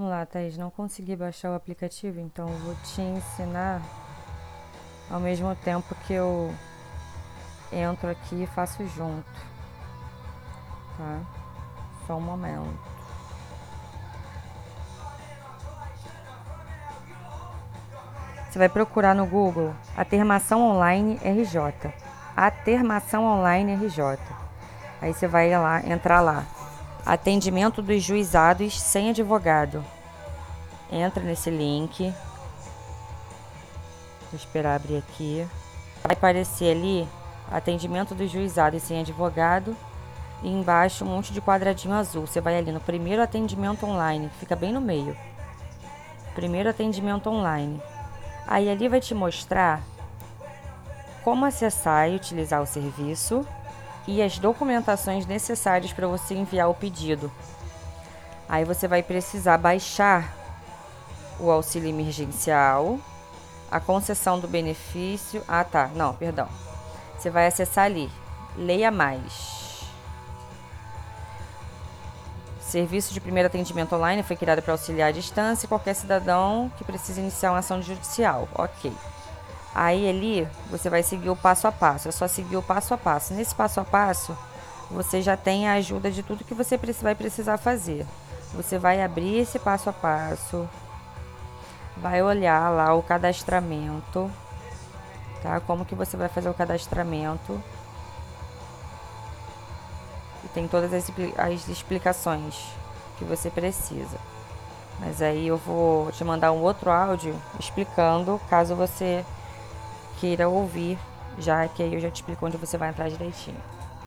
Vamos lá, Thaís, não consegui baixar o aplicativo, então eu vou te ensinar ao mesmo tempo que eu entro aqui e faço junto. Tá? Só um momento. Você vai procurar no Google Atermação Online RJ. Atermação Online RJ. Aí você vai lá, entrar lá. Atendimento dos juizados sem advogado. Entra nesse link. Vou esperar abrir aqui. Vai aparecer ali atendimento dos juizados sem advogado. E embaixo um monte de quadradinho azul. Você vai ali no primeiro atendimento online, fica bem no meio. Primeiro atendimento online. Aí ali vai te mostrar como acessar e utilizar o serviço e as documentações necessárias para você enviar o pedido. Aí você vai precisar baixar o auxílio emergencial, a concessão do benefício. Ah, tá. Não, perdão. Você vai acessar ali. Leia mais. Serviço de primeiro atendimento online foi criado para auxiliar à distância qualquer cidadão que precise iniciar uma ação judicial. Ok. Aí ali você vai seguir o passo a passo. É só seguir o passo a passo. Nesse passo a passo, você já tem a ajuda de tudo que você vai precisar fazer. Você vai abrir esse passo a passo, vai olhar lá o cadastramento, tá? Como que você vai fazer o cadastramento. E tem todas as, as explicações que você precisa. Mas aí eu vou te mandar um outro áudio explicando, caso você queira ouvir, já que aí eu já te explico onde você vai entrar direitinho.